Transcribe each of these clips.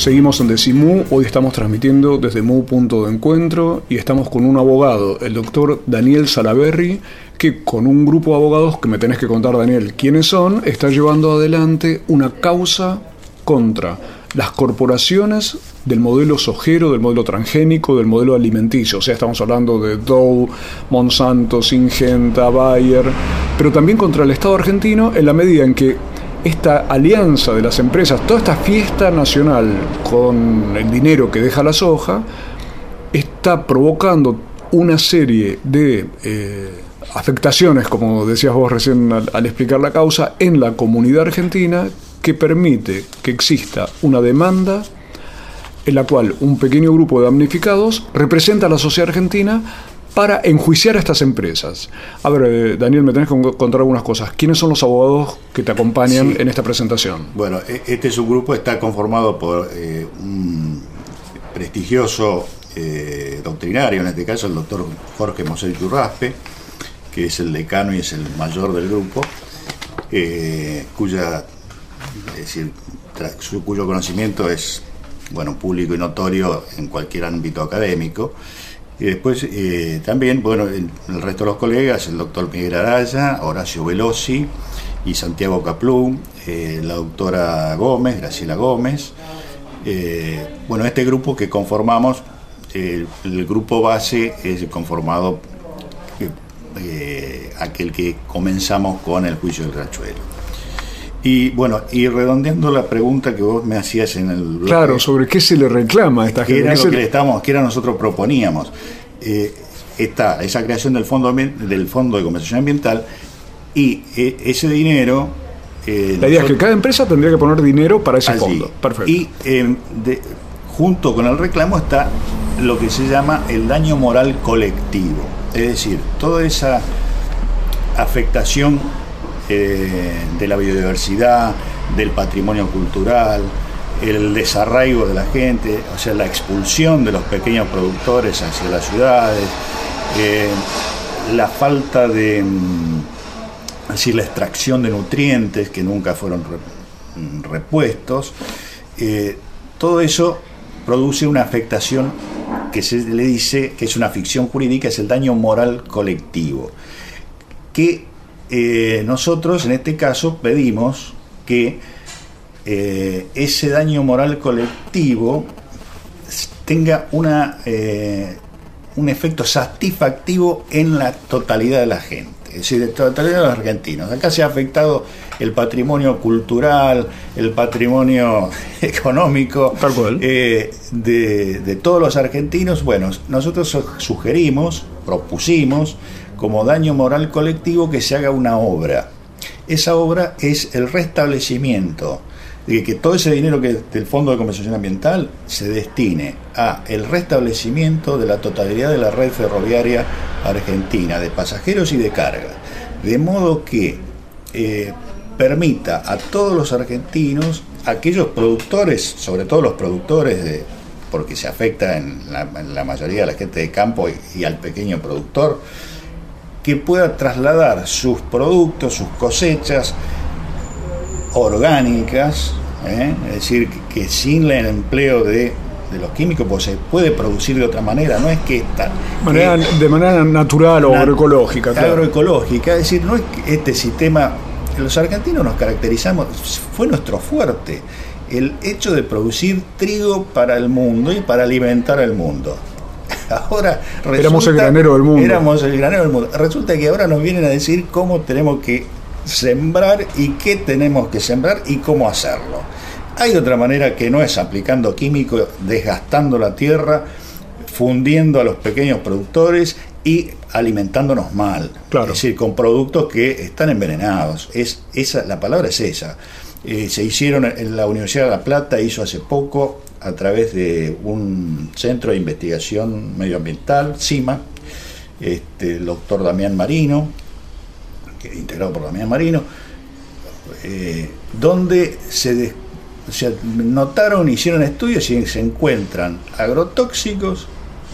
Seguimos en Decimú, hoy estamos transmitiendo desde Mu Punto de Encuentro y estamos con un abogado, el doctor Daniel Salaberry, que con un grupo de abogados, que me tenés que contar Daniel quiénes son, está llevando adelante una causa contra las corporaciones del modelo sojero, del modelo transgénico, del modelo alimenticio. O sea, estamos hablando de Dow, Monsanto, Singenta, Bayer, pero también contra el Estado argentino en la medida en que esta alianza de las empresas, toda esta fiesta nacional con el dinero que deja la soja, está provocando una serie de eh, afectaciones, como decías vos recién al, al explicar la causa, en la comunidad argentina que permite que exista una demanda en la cual un pequeño grupo de damnificados representa a la sociedad argentina para enjuiciar a estas empresas. A ver, eh, Daniel, me tenés que contar algunas cosas. ¿Quiénes son los abogados que te acompañan Sí. en esta presentación? Bueno, e- este subgrupo está conformado por eh, un prestigioso eh, doctrinario, en este caso el doctor Jorge Mosel Churraspe, que es el decano y es el mayor del grupo, cuya, es decir, tra- su- cuyo conocimiento es bueno, público y notorio en cualquier ámbito académico. Y después eh, también, bueno, el, el resto de los colegas, el doctor Miguel Araya, Horacio Velosi y Santiago Caplú, eh, la doctora Gómez, Graciela Gómez. Eh, bueno, este grupo que conformamos, eh, el grupo base es conformado eh, aquel que comenzamos con el juicio del rachuelo. Y bueno, y redondeando la pregunta que vos me hacías en el bloque, Claro, sobre qué se le reclama a esta gente. era ¿Qué lo que le- estamos, que era nosotros proponíamos. Eh, está esa creación del fondo del fondo de compensación ambiental y eh, ese dinero eh, La idea es que cada empresa tendría que poner dinero para ese allí. fondo. Perfecto. Y eh, de- junto con el reclamo está lo que se llama el daño moral colectivo. Es decir, toda esa afectación de la biodiversidad, del patrimonio cultural, el desarraigo de la gente, o sea, la expulsión de los pequeños productores hacia las ciudades, eh, la falta de, mm, decir, la extracción de nutrientes que nunca fueron mm, repuestos, eh, todo eso produce una afectación que se le dice que es una ficción jurídica, es el daño moral colectivo, que eh, nosotros en este caso pedimos que eh, ese daño moral colectivo tenga una, eh, un efecto satisfactivo en la totalidad de la gente, es decir, de la totalidad de los argentinos. Acá se ha afectado el patrimonio cultural, el patrimonio económico Tal cual. eh, de, de todos los argentinos. Bueno, nosotros su- sugerimos, propusimos, como daño moral colectivo, que se haga una obra. Esa obra es el restablecimiento de que todo ese dinero que del Fondo de Compensación Ambiental se destine a el restablecimiento de la totalidad de la red ferroviaria argentina de pasajeros y de carga, de modo que eh, permita a todos los argentinos, aquellos productores, sobre todo los productores porque se afecta en la, mayoría de la gente de campo y al pequeño productor, que pueda trasladar sus productos, sus cosechas orgánicas, ¿eh? es decir, que, sin el empleo de, de los químicos pues se puede producir de otra manera, no es que esta Manera- que- de manera natural o agroecológica. claro. agroecológica, es decir, no es que este sistema, los argentinos nos caracterizamos, fue nuestro fuerte, el hecho de producir trigo para el mundo y para alimentar al mundo. Ahora resulta- Éramos el granero del mundo. Éramos el granero del mundo. Resulta que ahora nos vienen a decir cómo tenemos que sembrar y qué tenemos que sembrar y cómo hacerlo. Hay otra manera que no es aplicando químicos, desgastando la tierra, fundiendo a los pequeños productores y alimentándonos mal. Claro. Es decir, con productos que están envenenados. Es, esa, la palabra es esa. Eh, se hicieron en la Universidad de La Plata, hizo hace poco a través de un centro de investigación medioambiental, CIMA, este, el doctor Damián Marino, que, integrado por Damián Marino, eh, donde se, de- se hicieron estudios y se encuentran agrotóxicos,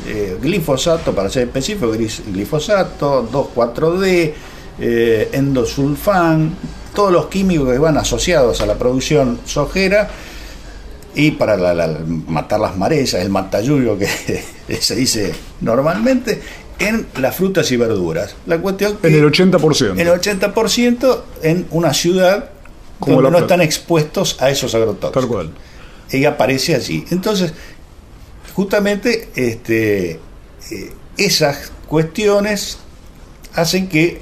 eh, glifosato, para ser específico, glifosato, 2,4-D, eh, endosulfán, todos los químicos que van asociados a la producción sojera y para la- la- matar las malezas, el matayuyo que se dice normalmente, en las frutas y verduras. La cuestión que En el 80%. el 80% en una ciudad Como donde no están expuestos a esos agrotóxicos. Tal cual. Ella aparece allí. Entonces, justamente este, eh, esas cuestiones hacen que,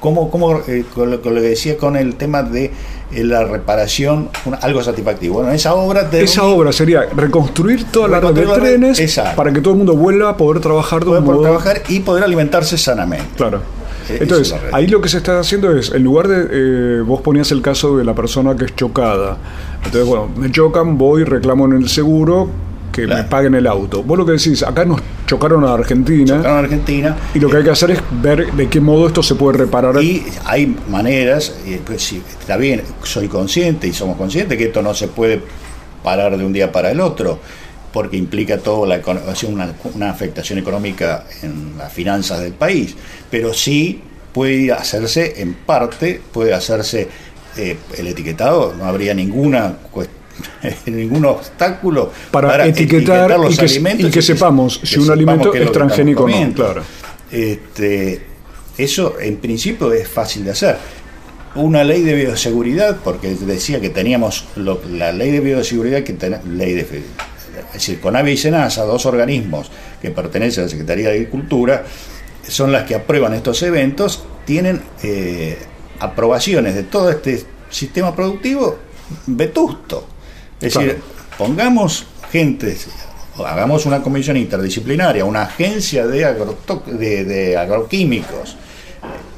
como, como eh, con, lo, con lo que decía con el tema de la reparación, una- algo satisfactivo. Bueno, esa obra de Esa obra sería reconstruir toda la red de trenes para que todo el mundo vuelva a poder trabajar de poder un por modo... trabajar y poder alimentarse sanamente. Claro. Eh, Entonces, ahí lo que se está haciendo es, en lugar de, eh, vos ponías el caso de la persona que es chocada. Entonces, bueno, me chocan, voy, reclamo en el seguro, que Claro. me paguen el auto. Vos lo que decís, acá nos chocaron a Argentina Acá en Argentina y lo que hay que hacer es ver de qué modo esto se puede reparar. Y hay maneras, y sí, está bien, soy consciente y somos conscientes que esto no se puede parar de un día para el otro, porque implica toda la una, una afectación económica en las finanzas del país, pero sí puede hacerse en parte, puede hacerse eh, el etiquetado, no habría ninguna cues- ningún obstáculo Para etiquetar los y que- alimentos y que sepamos si un alimento es transgénico o no, claro. Este, eso en principio es fácil de hacer. Una ley de bioseguridad, porque decía que teníamos lo- la ley de bioseguridad, que ten- ley de, es decir, CONAVE y SENASA, dos organismos que pertenecen a la Secretaría de Agricultura, son las que aprueban estos eventos, tienen eh, aprobaciones de todo este sistema productivo vetusto. Es Claro. decir, pongamos gente, hagamos una comisión interdisciplinaria, una agencia de, agroto- de, de agroquímicos.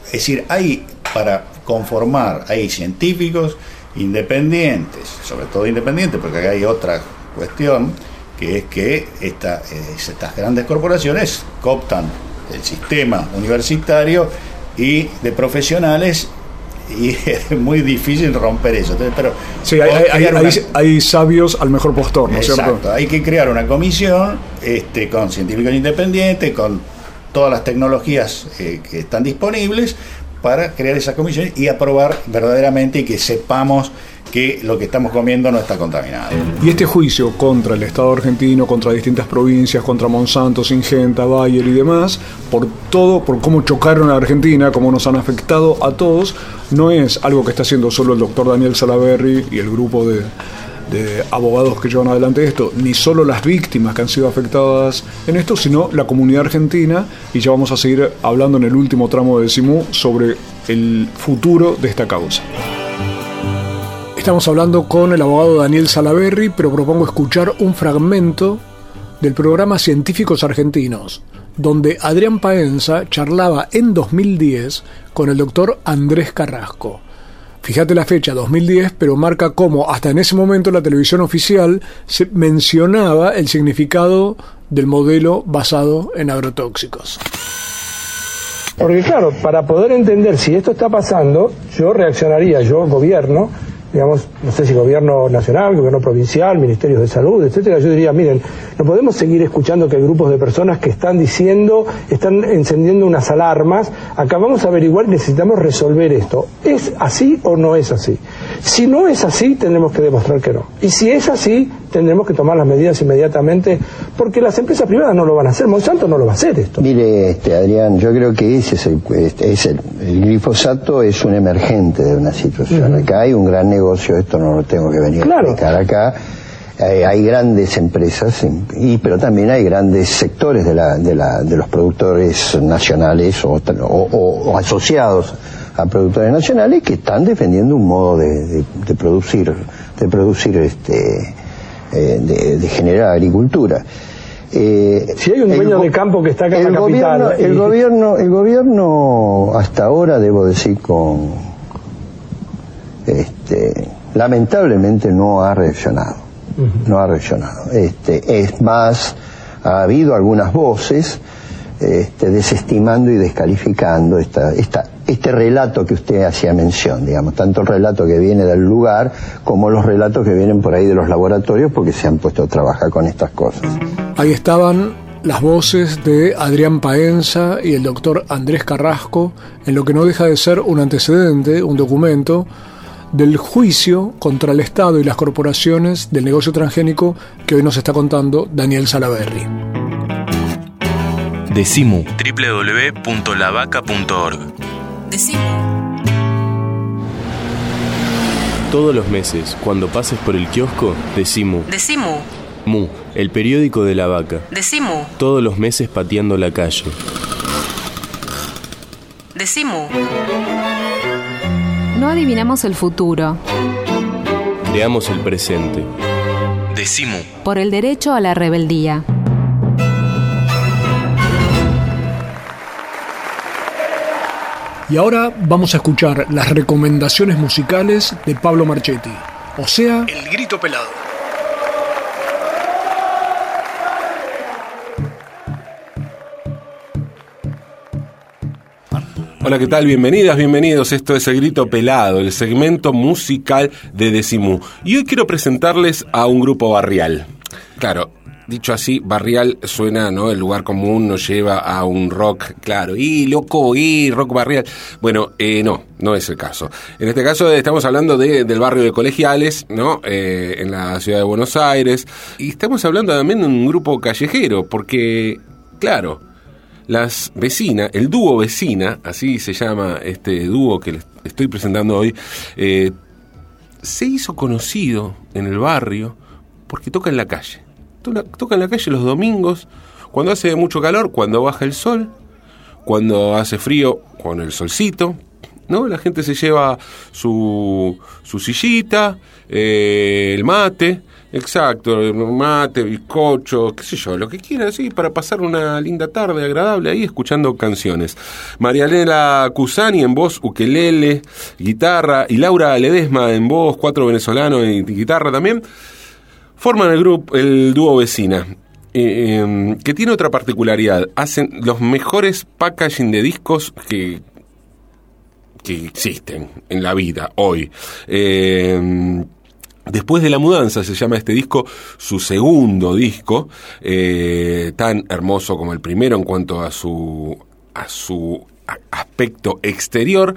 Es decir, hay para conformar, hay científicos independientes, sobre todo independientes, porque acá hay otra cuestión, que es que esta, estas grandes corporaciones cooptan el sistema universitario y de profesionales y es muy difícil romper eso. Entonces, pero Sí, hay, hay- crear hay- una- hay sabios al mejor postor, ¿no es cierto? hay que crear una comisión este, con científicos independientes, con todas las tecnologías eh, que están disponibles para crear esa comisión y aprobar verdaderamente y que sepamos que lo que estamos comiendo no está contaminado. Y este juicio contra el Estado argentino, contra distintas provincias, contra Monsanto, Singenta, Bayer y demás, por todo, por cómo chocaron a Argentina, cómo nos han afectado a todos, no es algo que está haciendo solo el doctor Daniel Salaberry y el grupo de, de abogados que llevan adelante esto, ni solo las víctimas que han sido afectadas en esto, sino la comunidad argentina, y ya vamos a seguir hablando en el último tramo de Simú sobre el futuro de esta causa. Estamos hablando con el abogado Daniel Salaberry, pero propongo escuchar un fragmento del programa Científicos Argentinos, donde Adrián Paenza charlaba en 2010 con el doctor Andrés Carrasco. Fíjate la fecha, 2010, pero marca cómo hasta en ese momento la televisión oficial se mencionaba el significado del modelo basado en agrotóxicos. Porque claro, para poder entender si esto está pasando, yo reaccionaría, yo gobierno, digamos, no sé si gobierno nacional, gobierno provincial, ministerios de salud, etcétera, yo diría, miren, no podemos seguir escuchando que hay grupos de personas que están diciendo, están encendiendo unas alarmas, acá vamos a averiguar, necesitamos resolver esto. ¿Es así o no es así? Si no es así, tendremos que demostrar que no. Y si es así, tendremos que tomar las medidas inmediatamente, porque las empresas privadas no lo van a hacer, Monsanto no lo va a hacer esto. Mire, este, Adrián, yo creo que ese es el, este, es el, el glifosato es un emergente de una situación. Acá hay un gran negocio, esto no lo tengo que venir Claro. a explicar acá. Hay, hay grandes empresas, y, pero también hay grandes sectores de, la, de, la, de los productores nacionales o, tra- o- o- o asociados a productores nacionales que están defendiendo un modo de, de- de producir, de producir este, eh, de, de generar agricultura. Eh, si hay un dueño de campo que está acá en la gobierno, capital. El, gobierno, el gobierno, hasta ahora, debo decir, con. Este, lamentablemente no ha reaccionado. No ha reaccionado. Este, es más, ha habido algunas voces este, desestimando y descalificando esta, esta, este relato que usted hacía mención, digamos, tanto el relato que viene del lugar como los relatos que vienen por ahí de los laboratorios porque se han puesto a trabajar con estas cosas. Ahí estaban las voces de Adrián Paenza y el doctor Andrés Carrasco en lo que no deja de ser un antecedente, un documento del juicio contra el Estado y las corporaciones del negocio transgénico que hoy nos está contando Daniel Salaverry. Decimu www.lavaca.org Decimu. Todos los meses, cuando pases por el kiosco, Decimu. Decimu. Mu, el periódico de la vaca. Decimu. Todos los meses pateando la calle. Decimu. No adivinamos el futuro. Creamos el presente. Decimu. Por el derecho a la rebeldía. Y ahora vamos a escuchar las recomendaciones musicales de Pablo Marchetti, o sea, El Grito Pelado. Hola, ¿qué tal? Bienvenidas, bienvenidos. Esto es El Grito Pelado, el segmento musical de Decimú. Y hoy quiero presentarles a un grupo barrial. Claro, dicho así, barrial suena, ¿no? El lugar común nos lleva a un rock, claro, y loco, y rock barrial. Bueno, eh, no, no es el caso. En este caso estamos hablando de, del barrio de Colegiales, ¿no? Eh, en la ciudad de Buenos Aires. Y estamos hablando también de un grupo callejero, porque, claro, las vecinas, el dúo vecina, así se llama este dúo que les estoy presentando hoy, eh, se hizo conocido en el barrio porque toca en la calle. Toca, en la calle los domingos, cuando hace mucho calor, cuando baja el sol, cuando hace frío, con el solcito. ¿No? La gente se lleva su, su sillita, eh, el mate, exacto, el mate, bizcocho, qué sé yo, lo que quiera, así, para pasar una linda tarde agradable ahí escuchando canciones. Marianela Cusani en voz, ukelele, guitarra, y Laura Ledesma en voz, cuatro venezolanos y guitarra también, forman el grupo, el dúo vecina. Eh, que tiene otra particularidad, hacen los mejores packaging de discos que, que existen en la vida hoy. Eh, Después de la mudanza se llama este disco su segundo disco, eh, tan hermoso como el primero en cuanto a su, a su aspecto exterior,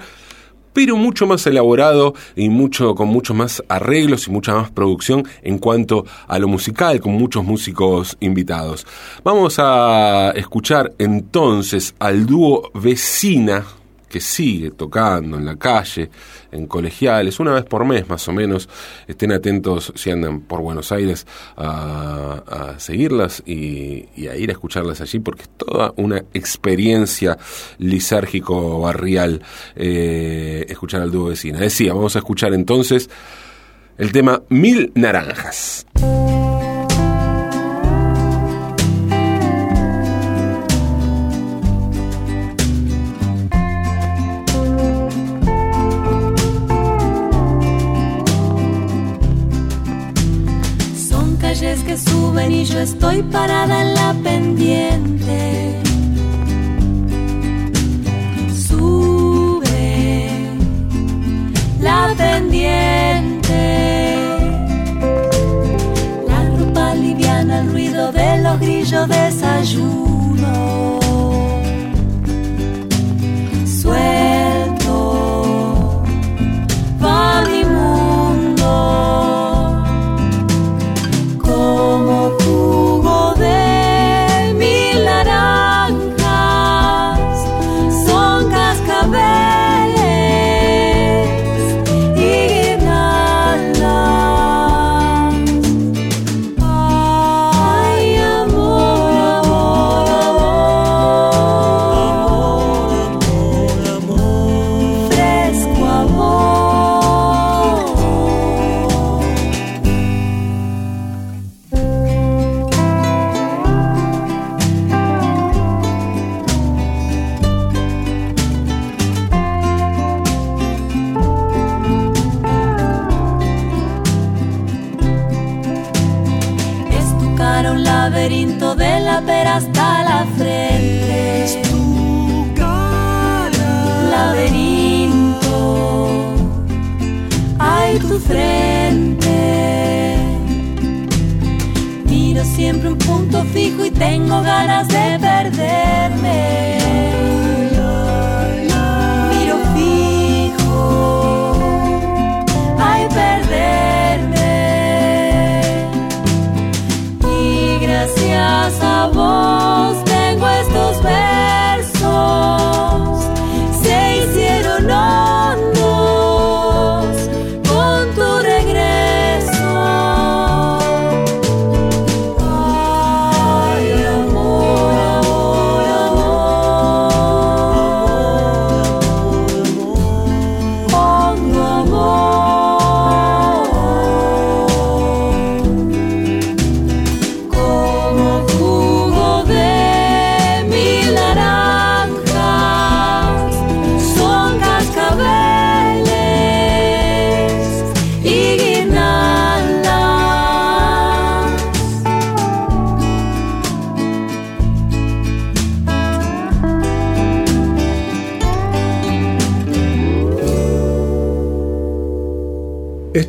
pero mucho más elaborado y mucho, con muchos más arreglos y mucha más producción en cuanto a lo musical, con muchos músicos invitados. Vamos a escuchar entonces al dúo Vecina, que sigue tocando en la calle, en colegiales, una vez por mes más o menos. Estén atentos si andan por Buenos Aires a, seguirlas y, y, a ir a escucharlas allí, porque es toda una experiencia lisérgico-barrial eh, escuchar al dúo vecina. Decía, vamos a escuchar entonces el tema Mil Naranjas. Y yo estoy parada en la pendiente. Sube la pendiente. La ropa liviana, el ruido de los grillos desayuno. Un laberinto de la pera hasta la frente. Es tu cara. Laberinto. Hay tu frente. Miro siempre un punto fijo y tengo ganas de perderme.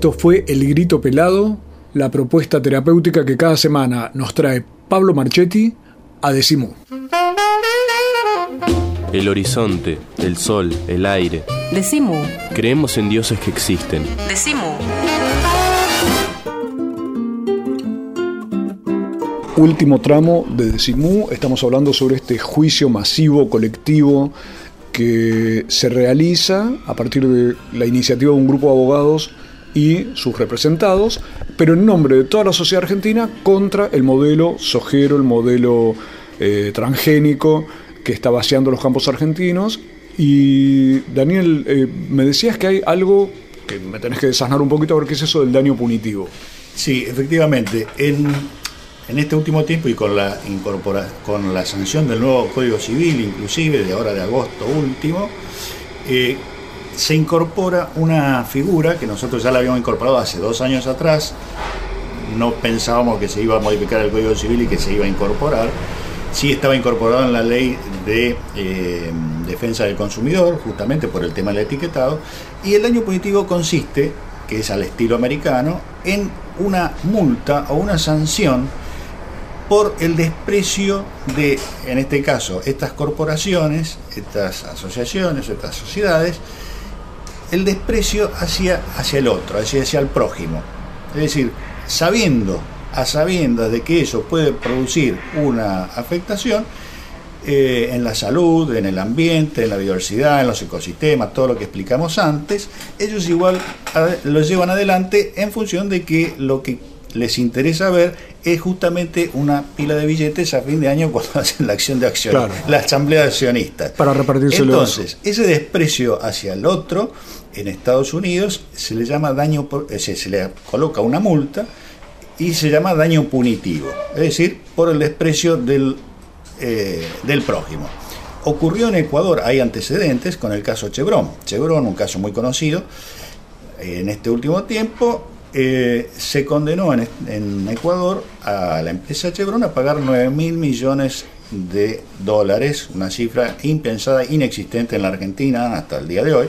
Esto fue El Grito Pelado, la propuesta terapéutica que cada semana nos trae Pablo Marchetti a Decimú. El horizonte, el sol, el aire. Decimu. Creemos en dioses que existen. Decimu. Último tramo de Decimú, estamos hablando sobre este juicio masivo, colectivo, que se realiza a partir de la iniciativa de un grupo de abogados y sus representados, pero en nombre de toda la sociedad argentina contra el modelo sojero, el modelo eh, transgénico que está vaciando los campos argentinos. Y Daniel, eh, me decías que hay algo que me tenés que desasnar un poquito a ver qué es eso del daño punitivo. Sí, efectivamente. En, en este último tiempo y con la, incorpora, con la sanción del nuevo Código Civil, inclusive de ahora de agosto último, eh, se incorpora una figura que nosotros ya la habíamos incorporado hace dos años atrás. No pensábamos que se iba a modificar el Código Civil y que se iba a incorporar. Sí estaba incorporado en la ley de eh, defensa del consumidor, justamente por el tema del etiquetado. Y el daño punitivo consiste, que es al estilo americano, en una multa o una sanción por el desprecio de, en este caso, estas corporaciones, estas asociaciones, estas sociedades, el desprecio hacia, hacia el otro, hacia, hacia el prójimo. Es decir, sabiendo, a sabiendas de que eso puede producir una afectación eh, en la salud, en el ambiente, en la biodiversidad, en los ecosistemas, todo lo que explicamos antes, ellos igual lo llevan adelante en función de que lo que les interesa ver es justamente una pila de billetes a fin de año cuando hacen la acción de acción, Claro. la asamblea de accionistas. Para repartírselo. Entonces, ese desprecio hacia el otro en Estados Unidos se le llama daño, eh, se, le coloca una multa y se llama daño punitivo, es decir, por el desprecio del, eh, del prójimo. Ocurrió en Ecuador, hay antecedentes con el caso Chevron. Chevron, un caso muy conocido, en este último tiempo eh, se condenó en, en Ecuador a la empresa Chevron a pagar 9 mil millones de dólares, una cifra impensada, inexistente en la Argentina hasta el día de hoy.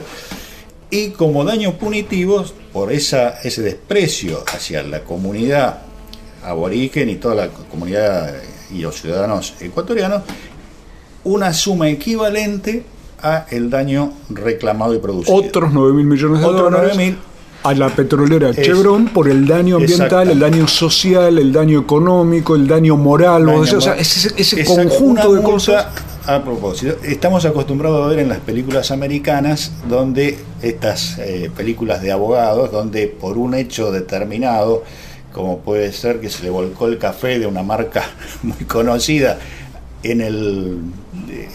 Y como daños punitivos, por esa, ese desprecio hacia la comunidad aborigen y toda la comunidad y los ciudadanos ecuatorianos, una suma equivalente a el daño reclamado y producido. Otros 9 mil millones de Otros dólares 9.000. a la petrolera Es- Chevron por el daño ambiental, el daño social, el daño económico, el daño moral, Daño o sea, moral. ese, conjunto de cosas. A propósito, estamos acostumbrados a ver en las películas americanas, donde estas eh, películas de abogados, donde por un hecho determinado, como puede ser que se le volcó el café de una marca muy conocida en el eh,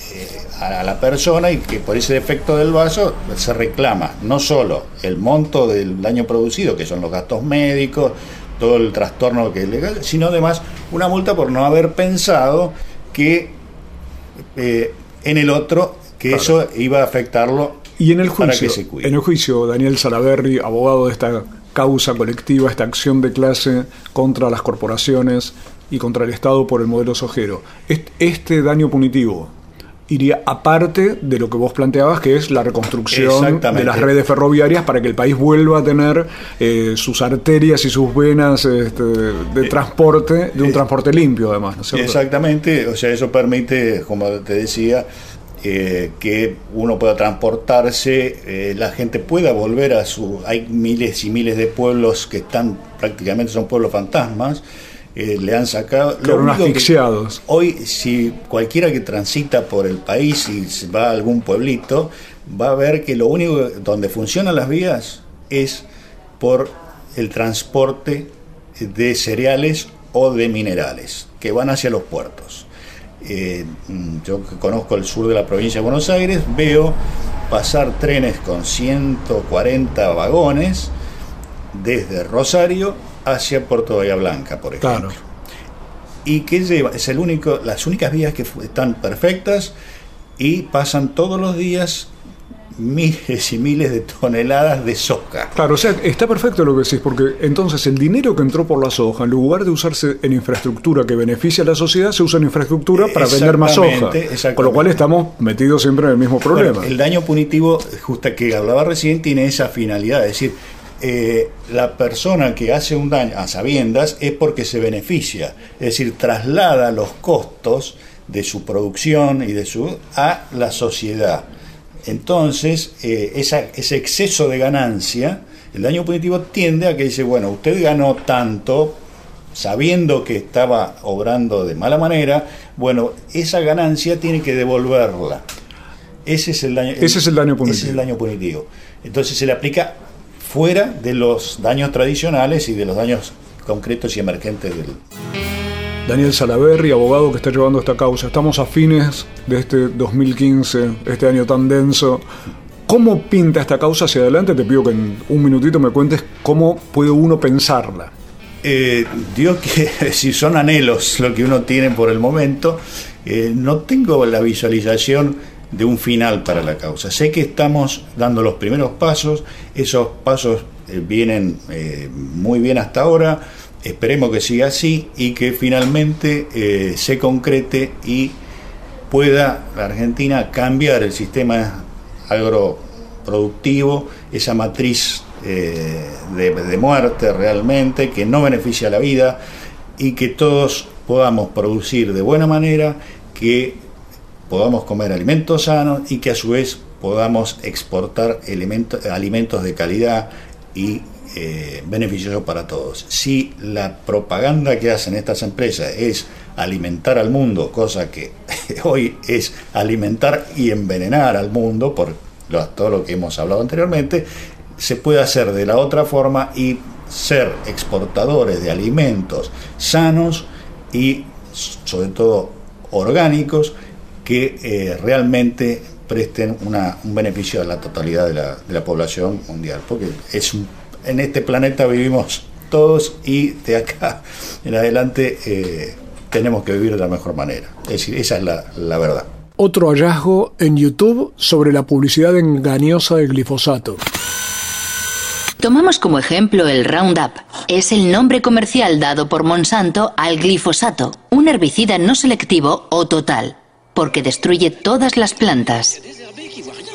a la persona y que por ese defecto del vaso se reclama no solo el monto del daño producido, que son los gastos médicos, todo el trastorno que es legal, sino además una multa por no haber pensado que eh, en el otro que Claro. eso iba a afectarlo Y en el para juicio, que se cuide. en el juicio, Daniel Salaberry, abogado de esta causa colectiva, esta acción de clase contra las corporaciones y contra el Estado por el modelo sojero. Est- Este daño punitivo iría aparte de lo que vos planteabas, que es la reconstrucción de las redes ferroviarias para que el país vuelva a tener eh, sus arterias y sus venas este, de transporte, de un transporte limpio además, ¿no es cierto? Exactamente, o sea, eso permite, como te decía, eh, que uno pueda transportarse, eh, la gente pueda volver a su... Hay miles y miles de pueblos que están prácticamente son pueblos fantasmas, eh, le han sacado... Que- asfixiados. hoy, si cualquiera que transita por el país y va a algún pueblito, va a ver que lo único donde funcionan las vías es por el transporte de cereales o de minerales que van hacia los puertos. Eh, mm, yo que conozco el sur de la provincia de Buenos Aires, veo pasar trenes con 140 vagones desde Rosario hacia Puerto Bahía Blanca, por ejemplo. Claro. ¿Y qué lleva? Es el único, las únicas vías que están perfectas y pasan todos los días miles y miles de toneladas de soja. Claro, o sea, está perfecto lo que decís, porque entonces el dinero que entró por la soja, en lugar de usarse en infraestructura que beneficia a la sociedad, se usa en infraestructura para vender más soja. Con lo cual estamos metidos siempre en el mismo problema. Bueno, el daño punitivo, justo que hablaba recién, tiene esa finalidad, es decir, eh, la persona que hace un daño a sabiendas es porque se beneficia, es decir, traslada los costos de su producción y de su a la sociedad. Entonces, eh, esa- ese exceso de ganancia, el daño punitivo tiende a que dice, bueno, usted ganó tanto, sabiendo que estaba obrando de mala manera, bueno, esa ganancia tiene que devolverla. Ese es el daño, Ese es el daño punitivo. ese es el daño punitivo. Entonces se le aplica fuera de los daños tradicionales y de los daños concretos y emergentes del, Daniel Salaverri, abogado que está llevando esta causa. Estamos a fines de este 2015, este año tan denso. ¿Cómo pinta esta causa hacia adelante? Te pido que en un minutito me cuentes cómo puede uno pensarla. Eh, digo que si son anhelos lo que uno tiene por el momento, eh, no tengo la visualización de un final para la causa. Sé que estamos dando los primeros pasos, esos pasos eh, vienen eh, muy bien hasta ahora, esperemos que siga así y que finalmente eh, se concrete y pueda la Argentina cambiar el sistema agroproductivo, esa matriz de, de muerte realmente, que no beneficia a la vida y que todos podamos producir de buena manera, que podamos comer alimentos sanos y que a su vez podamos exportar elementos, alimentos de calidad y eh, beneficiosos para todos. Si la propaganda que hacen estas empresas es alimentar al mundo, cosa que hoy es alimentar y envenenar al mundo, por todo lo que hemos hablado anteriormente, se puede hacer de la otra forma y ser exportadores de alimentos sanos y sobre todo orgánicos que eh, realmente presten una- un beneficio a la totalidad de la, de la población mundial, porque es un- en este planeta vivimos todos y de acá en adelante eh, tenemos que vivir de la mejor manera. Es decir, esa es la, la verdad. Otro hallazgo en YouTube sobre la publicidad engañosa del glifosato. Tomamos como ejemplo el Roundup. Es el nombre comercial dado por Monsanto al glifosato, un herbicida no selectivo o total, porque destruye todas las plantas.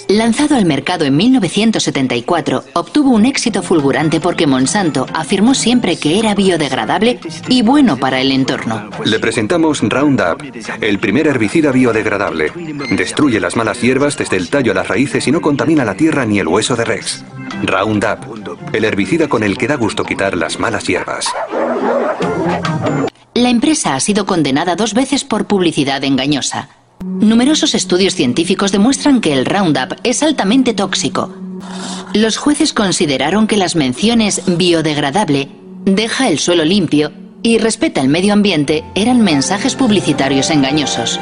Lanzado al mercado en 1974, obtuvo un éxito fulgurante porque Monsanto afirmó siempre que era biodegradable y bueno para el entorno. Le presentamos Roundup, el primer herbicida biodegradable. Destruye las malas hierbas desde el tallo a las raíces y no contamina la tierra ni el hueso de Rex. Roundup, el herbicida con el que da gusto quitar las malas hierbas. La empresa ha sido condenada dos veces por publicidad engañosa. Numerosos estudios científicos demuestran que el Roundup es altamente tóxico. Los jueces consideraron que las menciones biodegradable, deja el suelo limpio y respeta el medio ambiente eran mensajes publicitarios engañosos.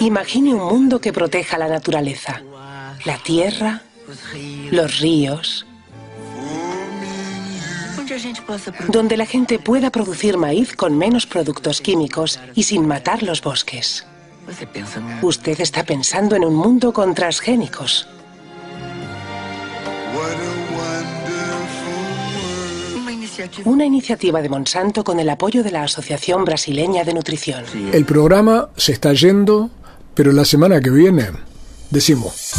Imagine un mundo que proteja la naturaleza, la tierra, los ríos, donde la gente pueda producir maíz con menos productos químicos y sin matar los bosques. Usted está pensando en un mundo con transgénicos. Una iniciativa de Monsanto con el apoyo de la Asociación Brasileña de Nutrición. El programa se está yendo, pero la semana que viene decimos.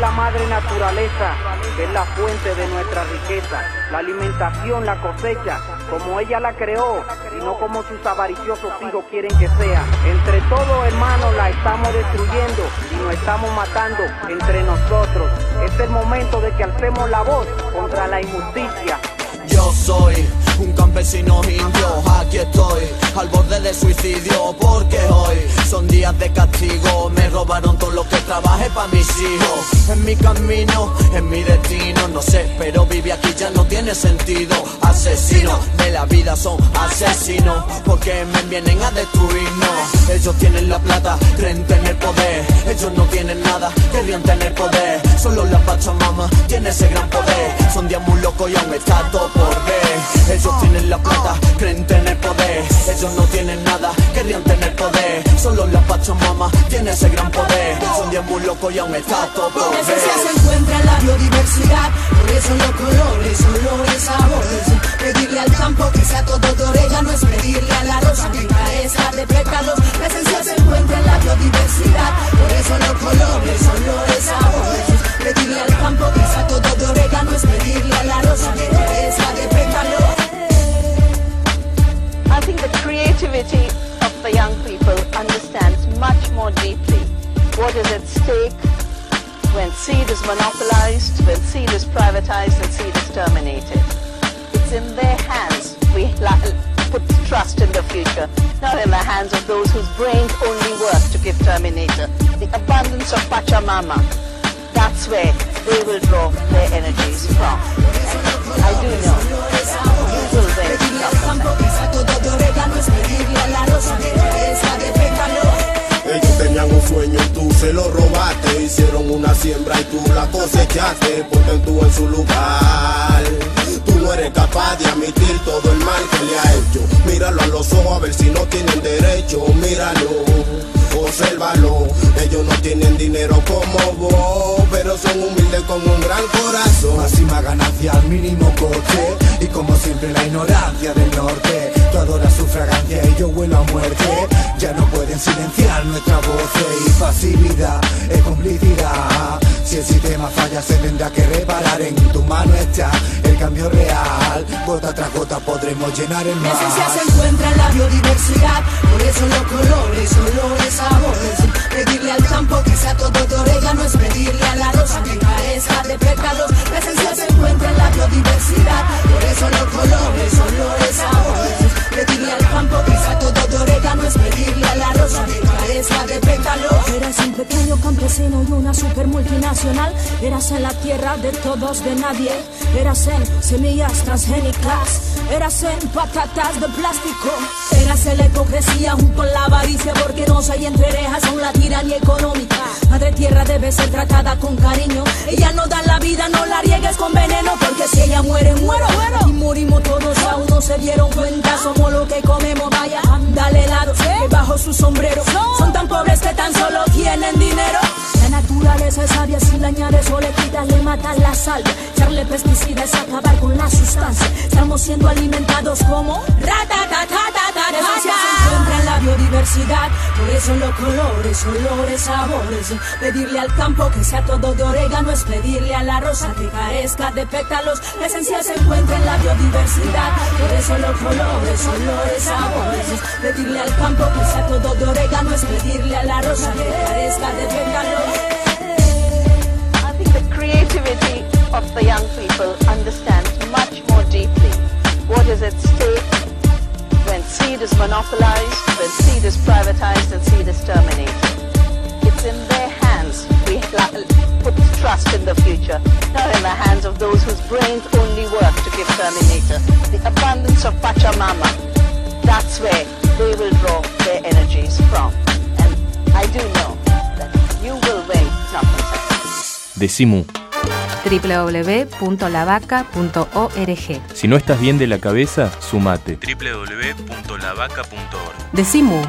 La madre naturaleza, que es la fuente de nuestra riqueza, la alimentación, la cosecha, como ella la creó, y no como sus avariciosos hijos quieren que sea. Entre todos, hermanos, la estamos destruyendo y nos estamos matando entre nosotros. Es el momento de que alcemos la voz contra la injusticia. Yo soy un campesino indio, aquí estoy, al borde del suicidio, porque hoy son días de castigo, me robaron todo lo que trabajé para mis hijos, en mi camino, en mi destino, no sé, pero vivir aquí ya no tiene sentido, asesinos de la vida son asesinos, porque me vienen a destruirnos, ellos tienen la plata, creen tener poder, ellos no tienen nada, querían tener poder, solo la Pachamama tiene ese gran poder, son días muy locos y aún está todo por ver, tienen la plata, creen tener poder, ellos no tienen nada, querían tener poder, solo la Pachamama tiene ese gran poder, son días muy locos y aún está todo por En esencia se ver. encuentra la biodiversidad, por eso los colores, olores, sabores. Pedirle al campo que sea todo de orégano es pedirle a la rosa que carezca de pétalos. La esencia se encuentra en la biodiversidad, por eso los colores, olores, sabores. Pedirle al campo que sea todo de orégano es pedirle a la rosa que carezca de pétalos. I think the creativity of the young people understands much more deeply what is at stake when seed is monopolized, when seed is privatized and seed is terminated. It's in their hands we put trust in the future, not in the hands of those whose brains only work to give terminator. The abundance of Pachamama, that's where they will draw their energies from. I do know pedirle a. Ellos tenían un sueño tú se lo robaste. Hicieron una siembra y tú la cosechaste. Ponte tú en su lugar. Tú no eres capaz de admitir todo el mal que le ha hecho. Míralo a los ojos a ver si no tienen derecho. Míralo, obsérvalo. Ellos no tienen dinero como vos, pero son humildes con un gran corazón. Máxima ganancia al mínimo coste Y como siempre la ignorancia del norte Tú adoras su fragancia y yo huelo a muerte Ya no pueden silenciar nuestra voz Y pasividad es complicidad Si el sistema falla se tendrá que reparar En tu mano está el cambio real Gota tras gota podremos llenar el La mar esencia se encuentra en la biodiversidad, por eso los colores, olores, sabores. Pedirle al campo que sea todo de orégano es pedirle a la rosa que carezca de pétalos. La esencia se encuentra en la biodiversidad, por eso los colores, olores, campesino y una super multinacional. Eras en la tierra de todos, de nadie. Eras en semillas transgénicas. Eras en patatas de plástico. Eras en la hipocresía junto a la avaricia. Porque no hay entre orejas son la tiranía económica. Madre tierra debe ser tratada con cariño. Ella no da la vida, no la riegues con veneno. Porque si ella muere, muero, muero. Y morimos todos, aún no se dieron cuenta. Somos lo que comemos, vaya. Dale helado, que bajo su sombrero. Son tan pobres que tan solo tienen dinero. La naturaleza es sabia, si le añades o le quitas, le matas la sal. Echarle pesticidas, acabar con la sustancia. Estamos siendo alimentados como ratatatatata. La esencia se encuentra en la biodiversidad, por eso los colores, olores, sabores. Pedirle al campo que sea todo de orégano es pedirle a la rosa que carezca de pétalos. La esencia se encuentra en la biodiversidad, por eso los colores, olores, sabores. Pedirle al campo que sea todo de orégano es pedirle a la rosa que carezca de pétalos. I think the creativity of the young people understands much more deeply what is at stake seed is monopolized, when seed is privatized and seed is terminated. It's in their hands we put trust in the future, not in the hands of those whose brains only work to give terminator. The abundance of Pachamama, that's where they will draw their energies from. And I do know that you will win, not. Decimu. www.lavaca.org. Si no estás bien de la cabeza, sumate. www.lavaca.org. Decimu.